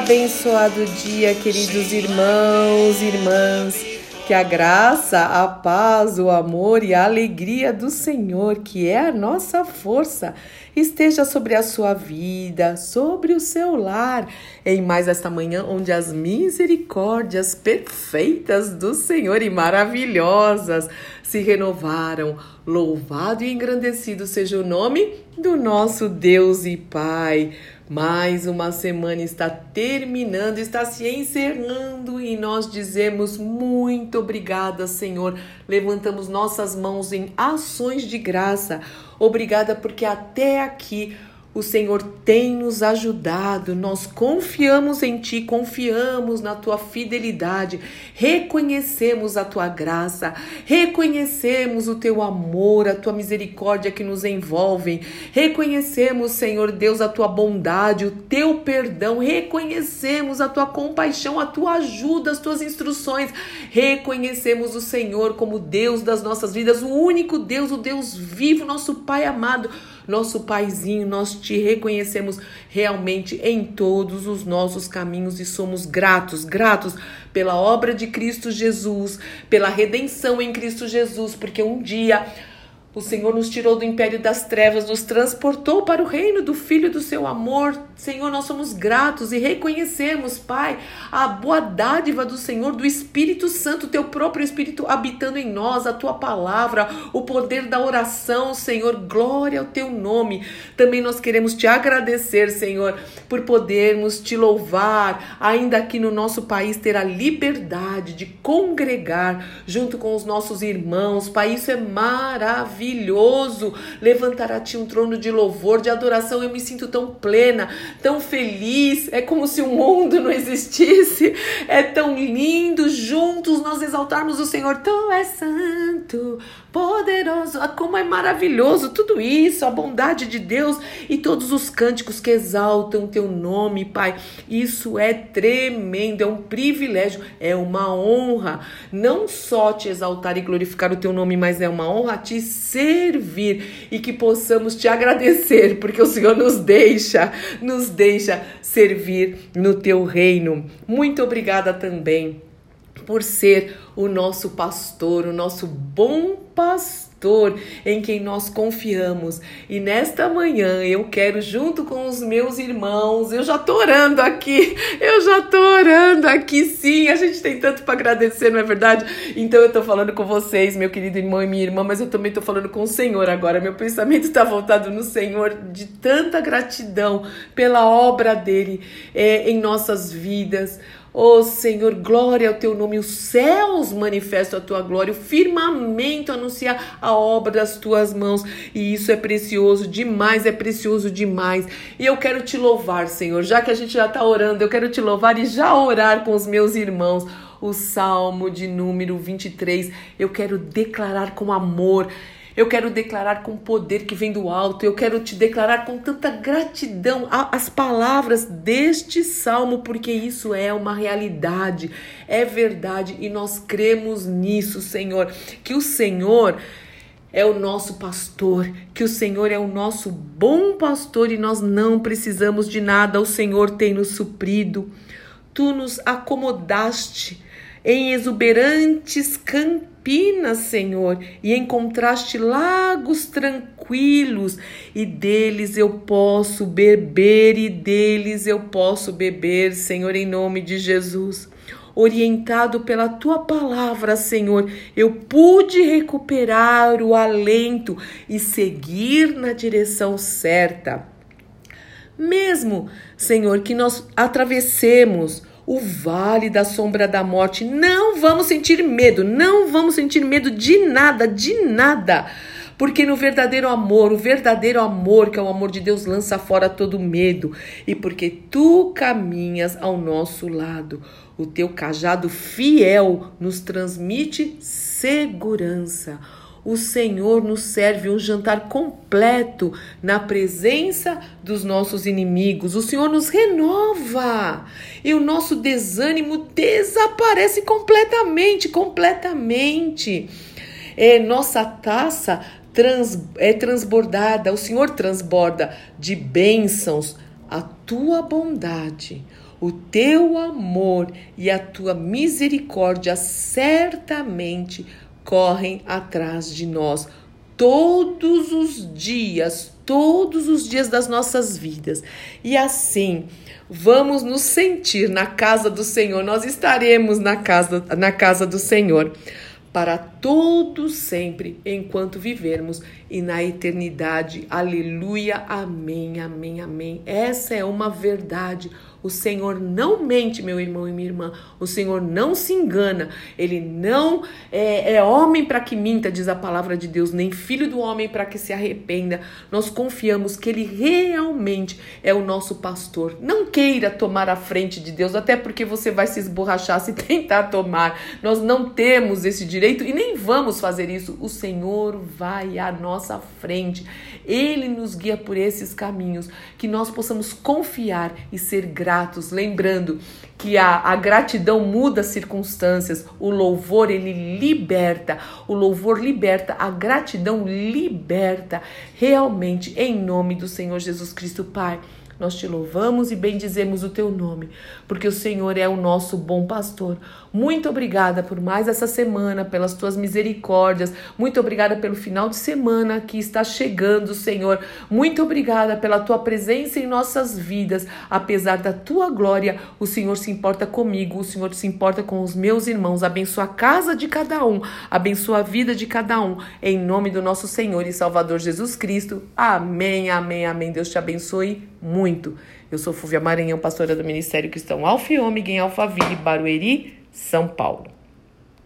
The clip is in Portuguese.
Abençoado dia, queridos irmãos e irmãs. Que a graça, a paz, o amor e a alegria do Senhor, que é a nossa força, esteja sobre a sua vida, sobre o seu lar, em mais esta manhã, onde as misericórdias perfeitas do Senhor e maravilhosas se renovaram. Louvado e engrandecido seja o nome do nosso Deus e Pai. Mais uma semana está terminando, está se encerrando e nós dizemos muito obrigada, Senhor. Levantamos nossas mãos em ações de graça. Obrigada porque até aqui o Senhor tem nos ajudado, nós confiamos em Ti, confiamos na Tua fidelidade, reconhecemos a Tua graça, reconhecemos o Teu amor, a Tua misericórdia que nos envolvem, reconhecemos, Senhor Deus, a Tua bondade, o Teu perdão, reconhecemos a Tua compaixão, a Tua ajuda, as Tuas instruções, reconhecemos o Senhor como Deus das nossas vidas, o único Deus, o Deus vivo, nosso Pai amado nosso Paizinho, nós te reconhecemos realmente em todos os nossos caminhos e somos gratos, gratos pela obra de Cristo Jesus, pela redenção em Cristo Jesus, porque um dia o Senhor nos tirou do império das trevas, nos transportou para o reino do Filho do seu amor. Senhor, nós somos gratos e reconhecemos, Pai, a boa dádiva do Senhor, do Espírito Santo, teu próprio Espírito habitando em nós, a tua palavra, o poder da oração, Senhor. Glória ao teu nome. Também nós queremos te agradecer, Senhor, por podermos te louvar, ainda aqui no nosso país, ter a liberdade de congregar junto com os nossos irmãos. Pai, isso é maravilhoso maravilhoso. Levantar a ti um trono de louvor, de adoração. Eu me sinto tão plena, tão feliz. É como se o mundo não existisse. É tão lindo juntos nós exaltarmos o Senhor. Tu és santo, poderoso. Ah, como é maravilhoso tudo isso, a bondade de Deus e todos os cânticos que exaltam teu nome, Pai. Isso é tremendo, é um privilégio, é uma honra. Não só te exaltar e glorificar o teu nome, mas é uma honra te servir e que possamos te agradecer, porque o Senhor nos deixa, nos deixa servir no teu reino. Muito obrigada também por ser o nosso pastor, o nosso bom pastor em quem nós confiamos. E nesta manhã eu quero, junto com os meus irmãos, eu já tô orando aqui, eu já tô orando aqui, sim. A gente tem tanto para agradecer, não é verdade? Então eu tô falando com vocês, meu querido irmão e minha irmã, mas eu também tô falando com o Senhor agora. Meu pensamento está voltado no Senhor de tanta gratidão pela obra dele é, em nossas vidas. Oh Senhor, glória ao teu nome. Os céus manifestam a tua glória, o firmamento anuncia a obra das tuas mãos. E isso é precioso demais, é precioso demais. E eu quero te louvar, Senhor, já que a gente já está orando, eu quero te louvar e já orar com os meus irmãos. O Salmo de número 23, eu quero declarar com amor eu quero declarar com poder que vem do alto. Eu quero te declarar com tanta gratidão as palavras deste salmo, porque isso é uma realidade, é verdade e nós cremos nisso, Senhor. Que o Senhor é o nosso pastor, que o Senhor é o nosso bom pastor e nós não precisamos de nada, o Senhor tem nos suprido. Tu nos acomodaste em exuberantes campinas, Senhor, e encontraste lagos tranquilos, e deles eu posso beber, e deles eu posso beber, Senhor, em nome de Jesus. Orientado pela tua palavra, Senhor, eu pude recuperar o alento e seguir na direção certa. Mesmo, Senhor, que nós atravessemos o vale da sombra da morte. Não vamos sentir medo, não vamos sentir medo de nada, de nada. Porque no verdadeiro amor, o verdadeiro amor, que é o amor de Deus, lança fora todo medo. E porque tu caminhas ao nosso lado, o teu cajado fiel nos transmite segurança o Senhor nos serve um jantar completo na presença dos nossos inimigos. O Senhor nos renova e o nosso desânimo desaparece completamente completamente. É, nossa taça trans, é transbordada, o Senhor transborda de bênçãos a tua bondade O teu amor e a tua misericórdia certamente correm atrás de nós todos os dias, todos os dias das nossas vidas. E assim, vamos nos sentir na casa do Senhor. Nós estaremos na casa, na casa do Senhor para todo sempre enquanto vivermos e na eternidade. Aleluia. Amém. Amém. Amém. Essa é uma verdade o Senhor não mente, meu irmão e minha irmã. O Senhor não se engana. Ele não é, é homem para que minta, diz a palavra de Deus, nem filho do homem para que se arrependa. Nós confiamos que Ele realmente é o nosso pastor. Não queira tomar a frente de Deus, até porque você vai se esborrachar se tentar tomar. Nós não temos esse direito e nem vamos fazer isso. O Senhor vai à nossa frente. Ele nos guia por esses caminhos. Que nós possamos confiar e ser gratos lembrando que a, a gratidão muda as circunstâncias, o louvor ele liberta, o louvor liberta, a gratidão liberta, realmente, em nome do Senhor Jesus Cristo, Pai. Nós te louvamos e bendizemos o teu nome, porque o Senhor é o nosso bom pastor. Muito obrigada por mais essa semana, pelas tuas misericórdias. Muito obrigada pelo final de semana que está chegando, Senhor. Muito obrigada pela tua presença em nossas vidas. Apesar da tua glória, o Senhor se importa comigo, o Senhor se importa com os meus irmãos. Abençoa a casa de cada um, abençoa a vida de cada um. Em nome do nosso Senhor e Salvador Jesus Cristo. Amém, amém, amém. Deus te abençoe muito. Eu sou Fúvia Maranhão, pastora do Ministério Cristão Alfa e Ômega em Alphaville, Barueri, São Paulo.